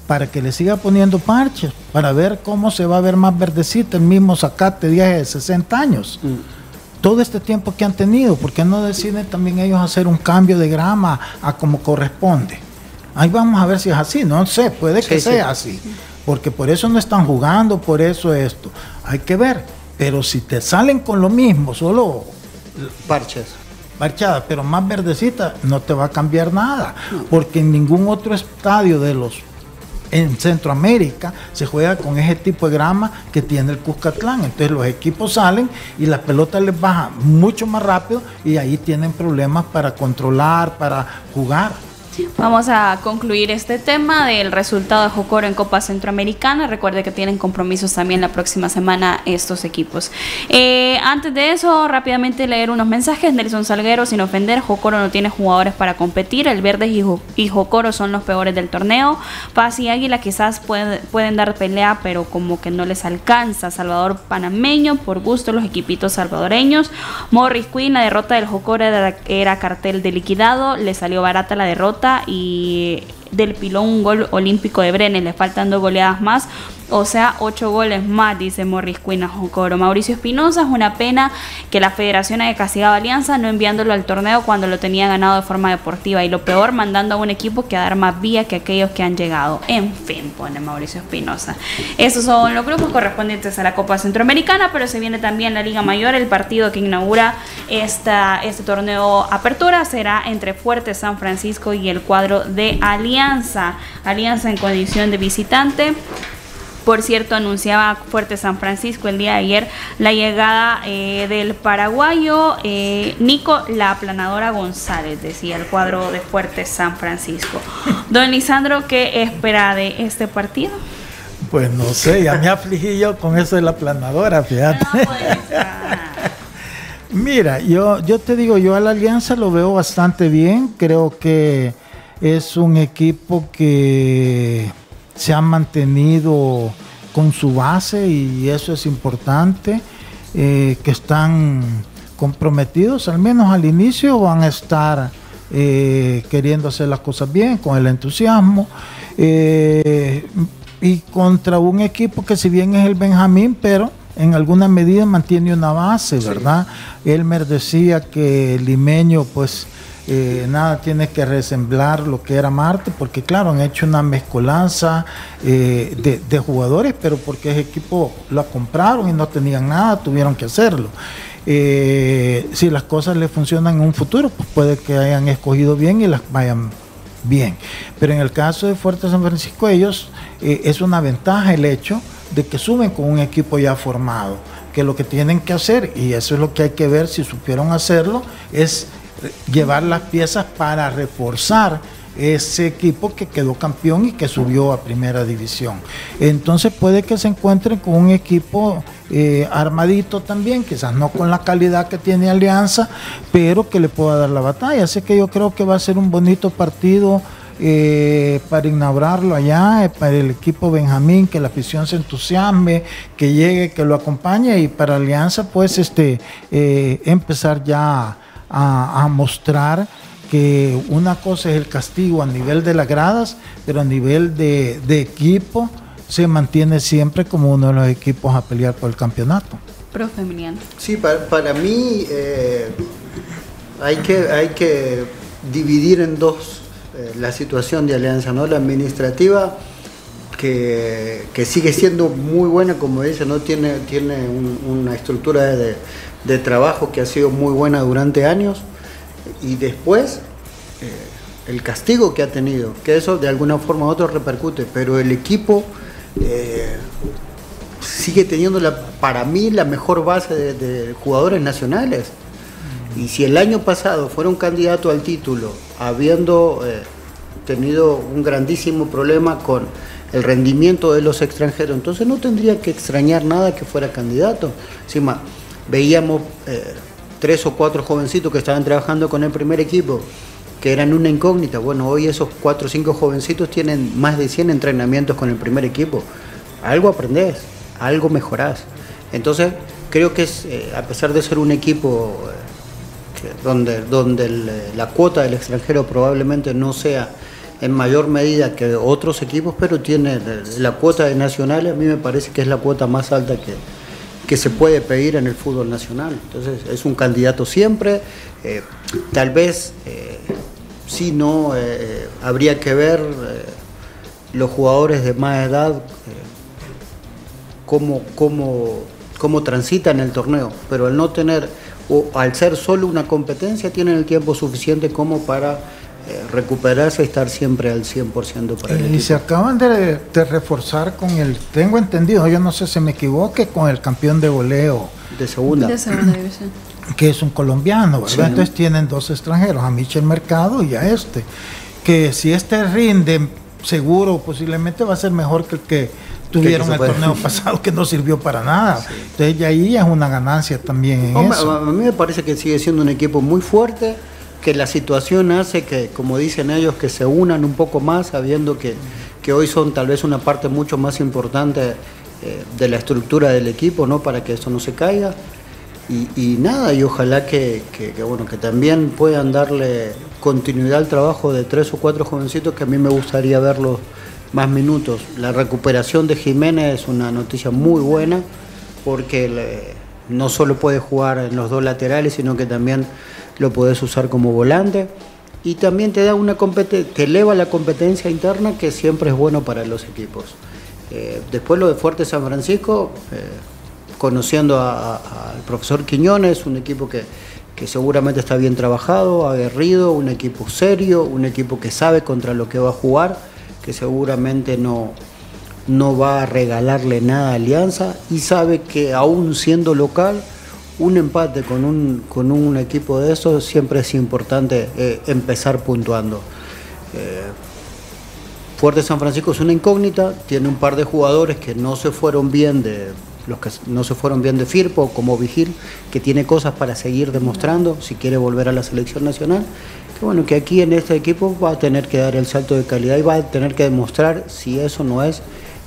Para que le siga poniendo parches, para ver cómo se va a ver más verdecito el mismo zacate de 60 años. Mm. Todo este tiempo que han tenido, ¿por qué no deciden también ellos hacer un cambio de grama a como corresponde? Ahí vamos a ver si es así, no sé, puede que sea así, porque por eso no están jugando, por eso esto. Hay que ver, pero si te salen con lo mismo, solo parches parchada, pero más verdecita, no te va a cambiar nada, porque en ningún otro estadio de los en Centroamérica se juega con ese tipo de grama que tiene el Cuscatlán. Entonces los equipos salen y la pelota les baja mucho más rápido y ahí tienen problemas para controlar, para jugar. Vamos a concluir este tema del resultado de Jocoro en Copa Centroamericana. Recuerde que tienen compromisos también la próxima semana estos equipos. Eh, antes de eso, rápidamente leer unos mensajes. Nelson Salguero, sin ofender, Jocoro no tiene jugadores para competir. El Verde y, Jocoro son los peores del torneo. Paz y Águila quizás pueden, dar pelea, pero como que no les alcanza. Salvador Panameño, por gusto los equipitos salvadoreños. Morris Queen, la derrota del Jocoro era cartel de liquidado. Le salió barata la derrota y del pilón un gol olímpico de Brenes, le faltan dos goleadas más, o sea, ocho goles más, dice Morris Quinn a Jocoro. Mauricio Espinosa, es una pena que la federación haya castigado Alianza no enviándolo al torneo cuando lo tenía ganado de forma deportiva y lo peor, mandando a un equipo que a dar más vía que aquellos que han llegado. En fin, pone Mauricio Espinosa. Esos son los grupos correspondientes a la Copa Centroamericana, pero se viene también la Liga Mayor, el partido que inaugura esta, este torneo Apertura será entre Fuerte San Francisco y el cuadro de Alianza. Alianza en condición de visitante. Por cierto, anunciaba Fuerte San Francisco el día de ayer la llegada eh, del paraguayo eh, Nico La Aplanadora González, decía el cuadro de Fuerte San Francisco. Don Lisandro, ¿qué espera de este partido? Pues no sé, ya me afligí yo con eso de la aplanadora, fíjate. Mira, yo, yo te digo, yo a la Alianza lo veo bastante bien. Creo que es un equipo que se ha mantenido con su base y eso es importante, eh, que están comprometidos, al menos al inicio van a estar eh, queriendo hacer las cosas bien, con el entusiasmo, eh, y contra un equipo que si bien es el Benjamín, pero en alguna medida mantiene una base, ¿verdad? Elmer decía que el limeño pues eh, nada tiene que resemblar lo que era Marte, porque claro, han hecho una mezcolanza eh, de, jugadores, pero porque ese equipo lo compraron y no tenían nada, tuvieron que hacerlo. Eh, si las cosas le funcionan en un futuro, pues puede que hayan escogido bien y las vayan bien. Pero en el caso de Fuerte San Francisco, ellos es una ventaja el hecho de que suben con un equipo ya formado, que lo que tienen que hacer, y eso es lo que hay que ver si supieron hacerlo, es llevar las piezas para reforzar ese equipo que quedó campeón y que subió a primera división. Entonces puede que se encuentren con un equipo eh, armadito también, quizás no con la calidad que tiene Alianza, pero que le pueda dar la batalla. Así que yo creo que va a ser un bonito partido. Eh, para inaugurarlo allá, eh, para el equipo Benjamín, que la afición se entusiasme, que llegue, que lo acompañe y para Alianza pues este empezar ya a, mostrar que una cosa es el castigo a nivel de las gradas, pero a nivel de, equipo se mantiene siempre como uno de los equipos a pelear por el campeonato. Profe Emiliano. Sí, para, mí eh, hay, que, hay que dividir en dos eh, la situación de Alianza, ¿no? La administrativa, que, sigue siendo muy buena, como dice, ¿no? Tiene, tiene una estructura de de trabajo que ha sido muy buena durante años y después eh, el castigo que ha tenido, que eso de alguna forma u otra repercute, pero el equipo eh, sigue teniendo la, para mí la mejor base de, jugadores nacionales. Y si el año pasado fuera un candidato al título, habiendo eh, tenido un grandísimo problema con el rendimiento de los extranjeros, entonces no tendría que extrañar nada que fuera candidato. Encima, veíamos eh, tres o cuatro jovencitos que estaban trabajando con el primer equipo, que eran una incógnita. Bueno, hoy esos cuatro o cinco jovencitos tienen más de 100 entrenamientos con el primer equipo. Algo aprendés, algo mejorás. Entonces, creo que es, eh, a pesar de ser un equipo eh, donde, donde la cuota del extranjero probablemente no sea en mayor medida que otros equipos, pero tiene la cuota de nacionales, a mí me parece que es la cuota más alta que, que se puede pedir en el fútbol nacional. Entonces es un candidato siempre, eh, tal vez eh, si no, eh, habría que ver los jugadores de más edad cómo, cómo, cómo transitan el torneo, pero al no tener, o al ser solo una competencia, tienen el tiempo suficiente como para eh, recuperarse y estar siempre al 100% para el Y se acaban de, reforzar con el, tengo entendido, yo no sé si me equivoque, con el campeón de voleo. De segunda. división. Que es un colombiano, ¿verdad? Entonces tienen dos extranjeros, a Michel Mercado y a este. Que si este rinde, seguro, posiblemente va a ser mejor que el que tuvieron el torneo pasado que no sirvió para nada. Entonces ya ahí es una ganancia también en eso. A mí me parece que sigue siendo un equipo muy fuerte que la situación hace que, como dicen ellos, que se unan un poco más, sabiendo que, hoy son tal vez una parte mucho más importante eh, de la estructura del equipo, ¿no? Para que eso no se caiga. Y, nada, y ojalá que, bueno, que también puedan darle continuidad al trabajo de tres o cuatro jovencitos que a mí me gustaría verlos más minutos. La recuperación de Jiménez es una noticia muy buena porque no solo puede jugar en los dos laterales, sino que también lo puedes usar como volante y también te da una te eleva la competencia interna que siempre es bueno para los equipos. Eh, después lo de Fuerte San Francisco, eh, conociendo al profesor Quiñones, un equipo que, seguramente está bien trabajado, aguerrido, un equipo serio, un equipo que sabe contra lo que va a jugar, que seguramente no, no va a regalarle nada a Alianza y sabe que aún siendo local, un empate con un, con un equipo de esos siempre es importante eh, empezar puntuando. Eh, Fuerte San Francisco es una incógnita, tiene un par de jugadores que no se fueron bien de, los que no se fueron bien de Firpo, como Vigil, que tiene cosas para seguir demostrando si quiere volver a la selección nacional. Que bueno, que aquí en este equipo va a tener que dar el salto de calidad y va a tener que demostrar si eso no es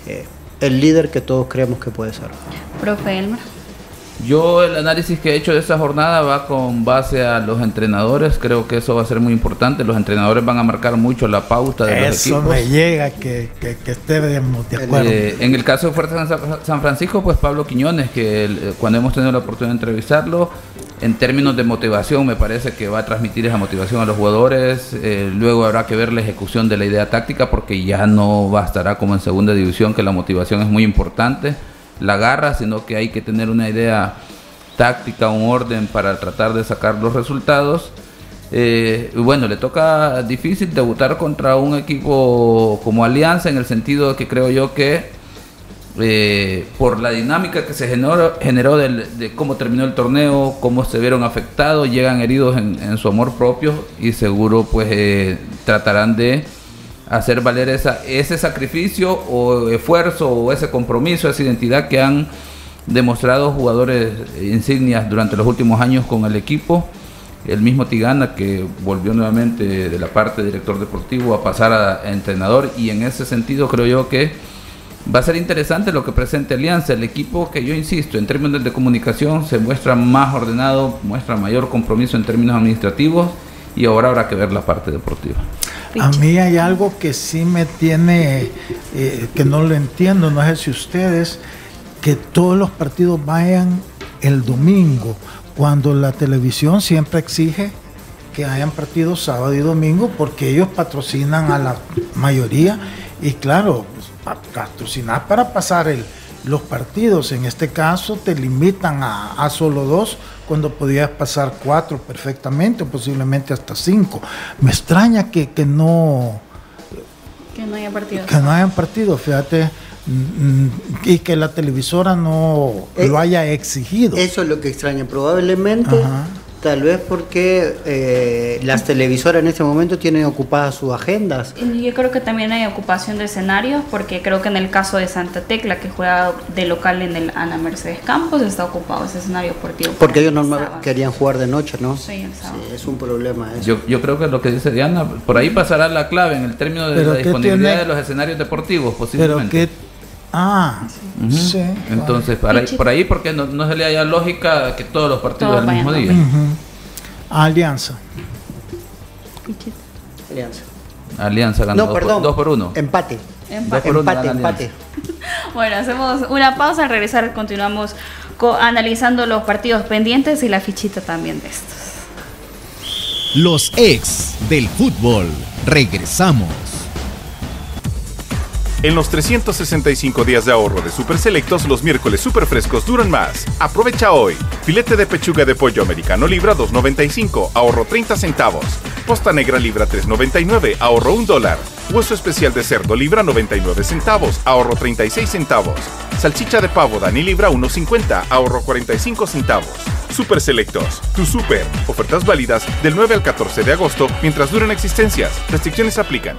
eh, el líder que todos creemos que puede ser. Profe Elmer. Yo el análisis que he hecho de esta jornada va con base a los entrenadores, creo que eso va a ser muy importante, los entrenadores van a marcar mucho la pauta de los equipos. Eso me llega que, que, que estemos de acuerdo. Eh, en el caso de Fuerza San, San Francisco, pues Pablo Quiñones, que el, cuando hemos tenido la oportunidad de entrevistarlo, en términos de motivación me parece que va a transmitir esa motivación a los jugadores, eh, luego habrá que ver la ejecución de la idea táctica porque ya no bastará como en segunda división, que la motivación es muy importante la garra, sino que hay que tener una idea táctica, un orden para tratar de sacar los resultados. Eh, bueno, le toca difícil debutar contra un equipo como Alianza en el sentido que creo yo que eh, por la dinámica que se generó, generó de cómo terminó el torneo, cómo se vieron afectados, llegan heridos en, su amor propio y seguro pues eh, tratarán de hacer valer esa, ese sacrificio o esfuerzo o ese compromiso, esa identidad que han demostrado jugadores insignias durante los últimos años con el equipo. El mismo Tigana que volvió nuevamente de la parte de director deportivo a pasar a, entrenador y en ese sentido creo yo que va a ser interesante lo que presente Alianza. El equipo que yo insisto, en términos de comunicación se muestra más ordenado, muestra mayor compromiso en términos administrativos y ahora habrá que ver la parte deportiva. A mí hay algo que sí me tiene, eh, que no lo entiendo, no sé si ustedes, que todos los partidos vayan el domingo, cuando la televisión siempre exige que hayan partidos sábado y domingo, porque ellos patrocinan a la mayoría y claro, pues, patrocinar para pasar el, los partidos, en este caso te limitan a, a solo dos cuando podías pasar cuatro perfectamente, o posiblemente hasta cinco. Me extraña que, que no... Que no haya partido. Que no hayan partido, fíjate. Mm, y que la televisora no Eh, lo haya exigido. Eso es lo que extraña. Probablemente, Ajá. Tal vez porque eh, las televisoras en este momento tienen ocupadas sus agendas. Y Yo creo que también hay ocupación de escenarios, porque creo que en el caso de Santa Tecla, que juega de local en el Ana Mercedes Campos, está ocupado ese escenario deportivo. Porque ellos no normal querían jugar de noche, ¿no? Sí, el sábado. Sí, es un problema eso. Yo, yo creo que lo que dice Diana, por ahí pasará la clave en el término de Pero la ¿qué disponibilidad tiene? de los escenarios deportivos, Pero posiblemente. Ah, sí. Entonces, por ahí, por ahí porque no, no se le haya lógica que todos los partidos al mismo día. Alianza. Alianza. Alianza ganó No, dos, perdón. por, dos por uno. Empate. Empate. Dos por uno Empate, gana empate. Bueno, hacemos una pausa. Al regresar, continuamos co- analizando los partidos pendientes y la fichita también de estos. Los ex del fútbol. Regresamos. En los 365 días de ahorro de Super Selectos, los miércoles super frescos duran más. Aprovecha hoy. Filete de pechuga de pollo americano libra 2.95, ahorro 30 centavos. Posta negra libra 3.99, ahorro 1 dólar. Hueso especial de cerdo libra 99 centavos, ahorro 36 centavos. Salchicha de pavo Dani libra 1.50, ahorro 45 centavos. Super Selectos, tu super. Ofertas válidas del 9 al 14 de agosto mientras duren existencias. Restricciones aplican.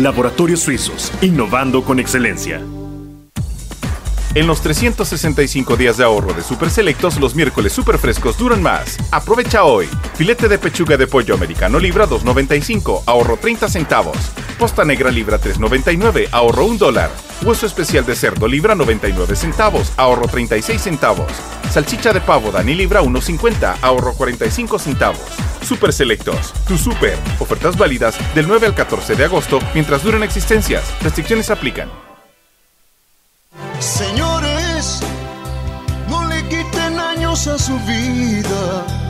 Laboratorios Suizos, innovando con excelencia. En los 365 días de ahorro de Super Selectos, los miércoles super frescos duran más. Aprovecha hoy. Filete de pechuga de pollo americano libra 2.95, ahorro 30 centavos. Posta negra libra 3.99, ahorro 1 dólar. Hueso especial de cerdo libra 99 centavos, ahorro 36 centavos. Salchicha de pavo Dani libra 1.50, ahorro 45 centavos. Super Selectos, tu super. Ofertas válidas del 9 al 14 de agosto mientras duren existencias. Restricciones aplican. Señores, no le quiten años a su vida,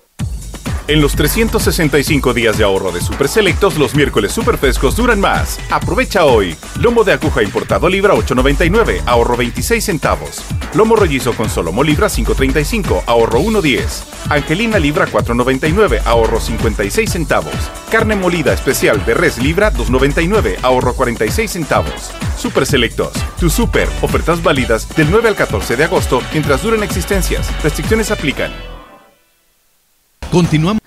En los 365 días de ahorro de Super Selectos, los miércoles super frescos duran más. Aprovecha hoy. Lomo de aguja importado libra 8.99, ahorro 26 centavos. Lomo rollizo con solomo libra 5.35, ahorro 1.10. Angelina libra 4.99, ahorro 56 centavos. Carne molida especial de res libra 2.99, ahorro 46 centavos. Super Selectos, tu super, ofertas válidas del 9 al 14 de agosto mientras duren existencias. Restricciones aplican. Continuamos.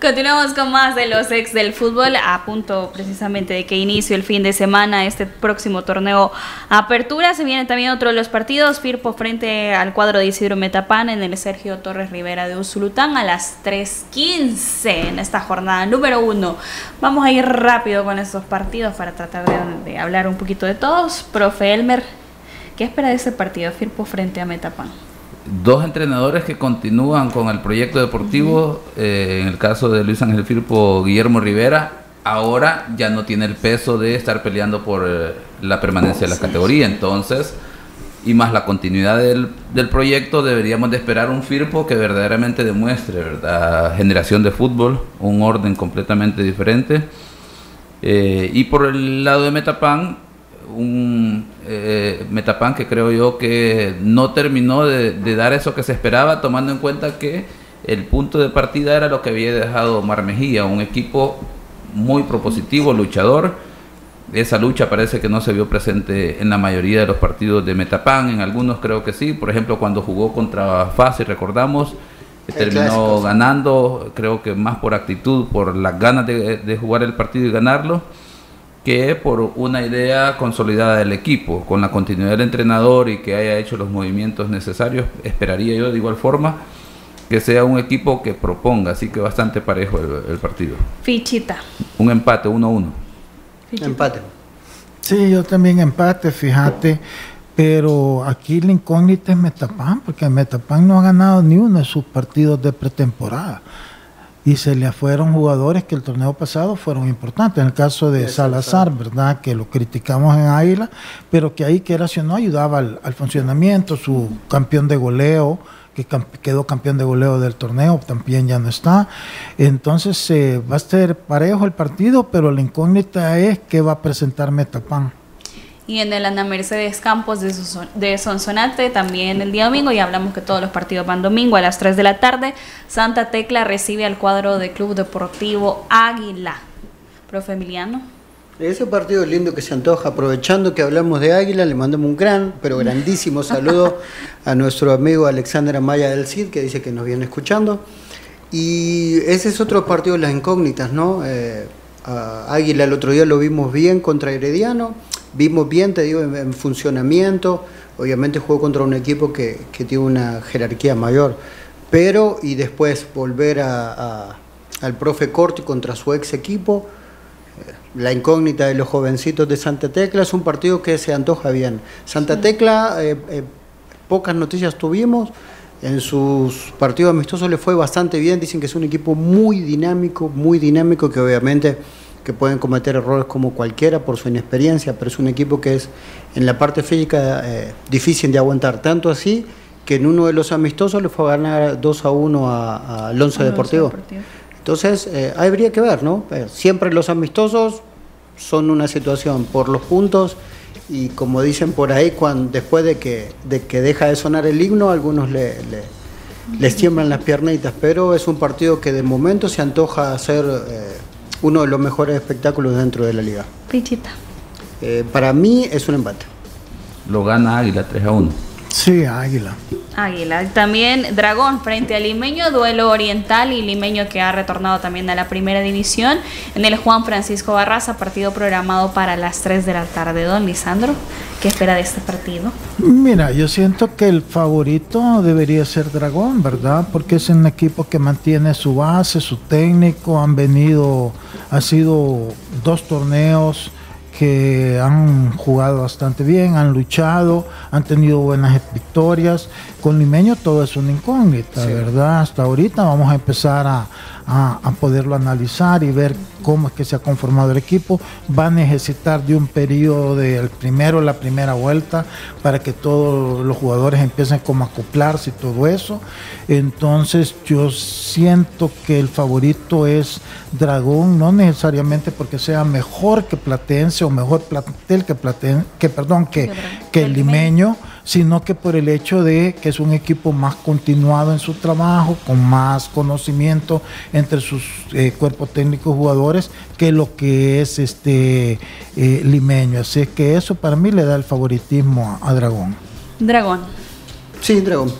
Continuamos con más de los ex del fútbol, a punto precisamente de que inicie el fin de semana este próximo torneo Apertura. Se viene también otro de los partidos, Firpo frente al cuadro de Isidro Metapán en el Sergio Torres Rivera de Usulután a las 3.15 en esta jornada número uno. Vamos a ir rápido con estos partidos para tratar de, de hablar un poquito de todos. Profe Elmer, ¿qué espera de ese partido, Firpo frente a Metapán? Dos entrenadores que continúan con el proyecto deportivo, eh, en el caso de Luis Ángel Firpo, Guillermo Rivera, ahora ya no tiene el peso de estar peleando por eh, la permanencia de la categoría, entonces, y más la continuidad del, del, proyecto, deberíamos de esperar un Firpo que verdaderamente demuestre, ¿verdad? Generación de fútbol, un orden completamente diferente. Eh, y por el lado de Metapan, un eh, Metapan que creo yo que no terminó de, de, dar eso que se esperaba, tomando en cuenta que el punto de partida era lo que había dejado Omar Mejía, un equipo muy propositivo, luchador. Esa lucha parece que no se vio presente en la mayoría de los partidos de Metapan, en algunos creo que sí, por ejemplo cuando jugó contra FAS, y recordamos, terminó ganando, creo que más por actitud, por las ganas de, de jugar el partido y ganarlo que por una idea consolidada del equipo, con la continuidad del entrenador y que haya hecho los movimientos necesarios, esperaría yo de igual forma que sea un equipo que proponga, así que bastante parejo el, el partido. Fichita. Un empate, 1-1. Uno, empate. Sí, yo también empate, fíjate. Pero aquí la incógnita es Metapan, porque Metapan no ha ganado ni uno de sus partidos de pretemporada y se le fueron jugadores que el torneo pasado fueron importantes. En el caso de Salazar, ¿verdad? Que lo criticamos en Águila, pero que ahí, que era si no, ayudaba al, al, funcionamiento. Su campeón de goleo, que camp quedó campeón de goleo del torneo, también ya no está. Entonces eh, va a ser parejo el partido, pero la incógnita es qué va a presentar Metapan y en el Ana Mercedes Campos de, de Sonsonate también el día domingo, y hablamos que todos los partidos van domingo a las 3 de la tarde, Santa Tecla recibe al cuadro de Club Deportivo Águila. Profe Emiliano. Ese partido lindo que se antoja, aprovechando que hablamos de Águila, le mandamos un gran, pero grandísimo saludo a nuestro amigo Alexander Amaya del CID, que dice que nos viene escuchando. Y ese es otro partido de las incógnitas, ¿no? Eh, Águila el otro día lo vimos bien contra Herediano, vimos bien, te digo, en, en funcionamiento. Obviamente jugó contra un equipo que, que, tiene una jerarquía mayor, pero y después volver a, a, al profe Corti contra su ex equipo, eh, la incógnita de los jovencitos de Santa Tecla es un partido que se antoja bien. Santa Tecla, eh, eh, pocas noticias tuvimos. En sus partidos amistosos le fue bastante bien. Dicen que es un equipo muy dinámico, muy dinámico, que obviamente que pueden cometer errores como cualquiera por su inexperiencia, pero es un equipo que es en la parte física eh, difícil de aguantar. Tanto así que en uno de los amistosos le fue a ganar 2 a 1 a, a Alonso Deportivo. Deportivo. Entonces, eh, habría que ver, ¿no? Eh, siempre los amistosos son una situación por los puntos y como dicen por ahí, cuando, después de que, de que deja de sonar el himno, algunos le, le, les tiemblan las piernitas, pero es un partido que de momento se antoja ser eh, uno de los mejores espectáculos dentro de la liga. Pichita. Eh, para mí es un empate. Lo gana Águila 3 a 1. Sí, Águila. Águila. También Dragón frente al Limeño, duelo oriental y Limeño que ha retornado también a la primera división. En el Juan Francisco Barraza, partido programado para las 3 de la tarde. Don Lisandro, ¿qué espera de este partido? Mira, yo siento que el favorito debería ser Dragón, ¿verdad? Porque es un equipo que mantiene su base, su técnico, han venido, ha sido dos torneos que han jugado bastante bien, han luchado, han tenido buenas victorias. Con Limeño todo es una incógnita, ¿verdad? Hasta ahorita vamos a empezar a, a, poderlo analizar y ver cómo es que se ha conformado el equipo. Va a necesitar de un periodo del primero, la primera vuelta, para que todos los jugadores empiecen como a acoplarse y todo eso. Entonces yo siento que el favorito es Dragón, no necesariamente porque sea mejor que Platense o mejor plantel que Platense, que perdón, que, que el limeño sino que por el hecho de que es un equipo más continuado en su trabajo, con más conocimiento entre sus eh, cuerpos técnicos jugadores que lo que es este eh, limeño. Así es que eso para mí le da el favoritismo a, Dragón. Dragón. Sí, Dragón.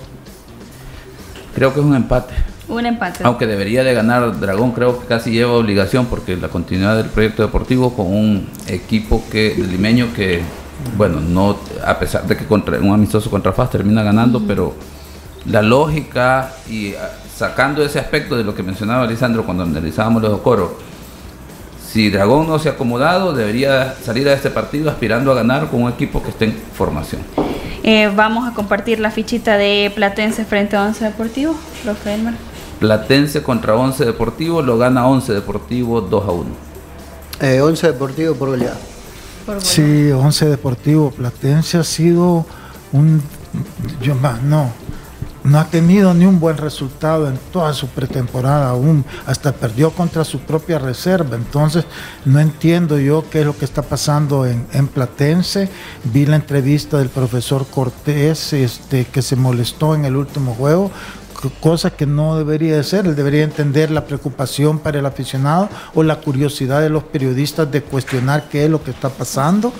Creo que es un empate. Un empate. Aunque debería de ganar Dragón, creo que casi lleva obligación porque la continuidad del proyecto deportivo con un equipo que limeño que bueno, no a pesar de que contra, un amistoso contra FAS termina ganando, pero la lógica y ah, sacando ese aspecto de lo que mencionaba Lisandro cuando analizábamos los coros, si Dragón no se ha acomodado, debería salir a este partido aspirando a ganar con un equipo que esté en formación. Eh, vamos a compartir la fichita de Platense frente a Once Deportivo, profe Elmer. Platense contra Once Deportivo, lo gana Once Deportivo 2 a 1. Eh, Once Deportivo por goleada. Sí, Once Deportivo Platense ha sido un... No, no ha tenido ni un buen resultado en toda su pretemporada aún, hasta perdió contra su propia reserva, entonces no entiendo yo qué es lo que está pasando en, en Platense, vi la entrevista del profesor Cortés este, que se molestó en el último juego cosa que no debería de ser. Él debería entender la preocupación para el aficionado o la curiosidad de los periodistas de cuestionar qué es lo que está pasando.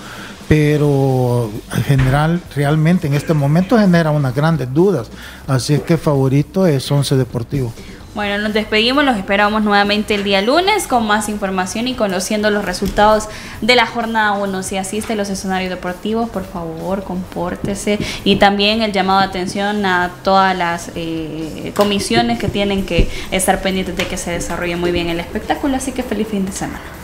Pero en general, realmente en este momento genera unas grandes dudas. Así es que favorito es Once Deportivo. Bueno, nos despedimos, los esperamos nuevamente el día lunes con más información y conociendo los resultados de la jornada 1. Si asiste a los escenarios deportivos, por favor, compórtese. Y también el llamado de atención a todas las eh, comisiones que tienen que estar pendientes de que se desarrolle muy bien el espectáculo. Así que feliz fin de semana.